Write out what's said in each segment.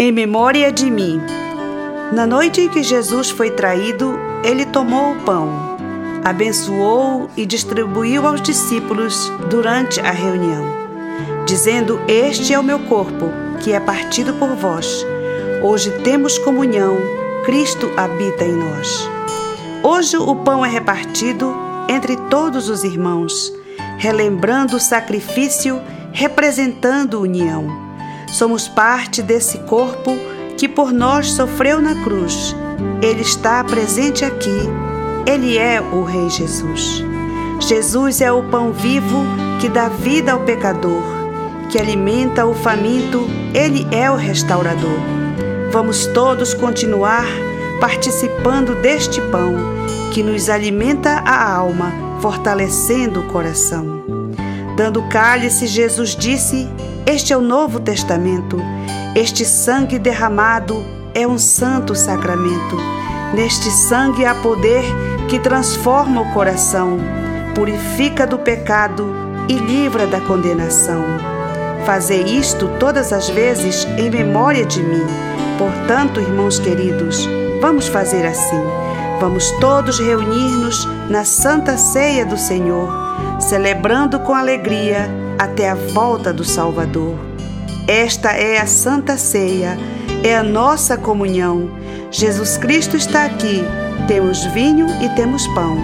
em memória de mim. Na noite em que Jesus foi traído, ele tomou o pão, abençoou e distribuiu aos discípulos durante a reunião, dizendo: Este é o meu corpo, que é partido por vós. Hoje temos comunhão, Cristo habita em nós. Hoje o pão é repartido entre todos os irmãos, relembrando o sacrifício, representando união. Somos parte desse corpo que por nós sofreu na cruz. Ele está presente aqui. Ele é o Rei Jesus. Jesus é o pão vivo que dá vida ao pecador, que alimenta o faminto. Ele é o restaurador. Vamos todos continuar participando deste pão que nos alimenta a alma, fortalecendo o coração. Dando cálice, Jesus disse: este é o Novo Testamento. Este sangue derramado é um santo sacramento. Neste sangue há poder que transforma o coração, purifica do pecado e livra da condenação. Fazer isto todas as vezes em memória de mim. Portanto, irmãos queridos, vamos fazer assim. Vamos todos reunir-nos na Santa Ceia do Senhor, celebrando com alegria até a volta do Salvador. Esta é a Santa Ceia, é a nossa comunhão. Jesus Cristo está aqui. Temos vinho e temos pão.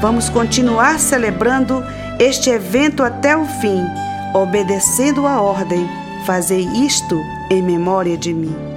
Vamos continuar celebrando este evento até o fim, obedecendo a ordem. Fazei isto em memória de mim.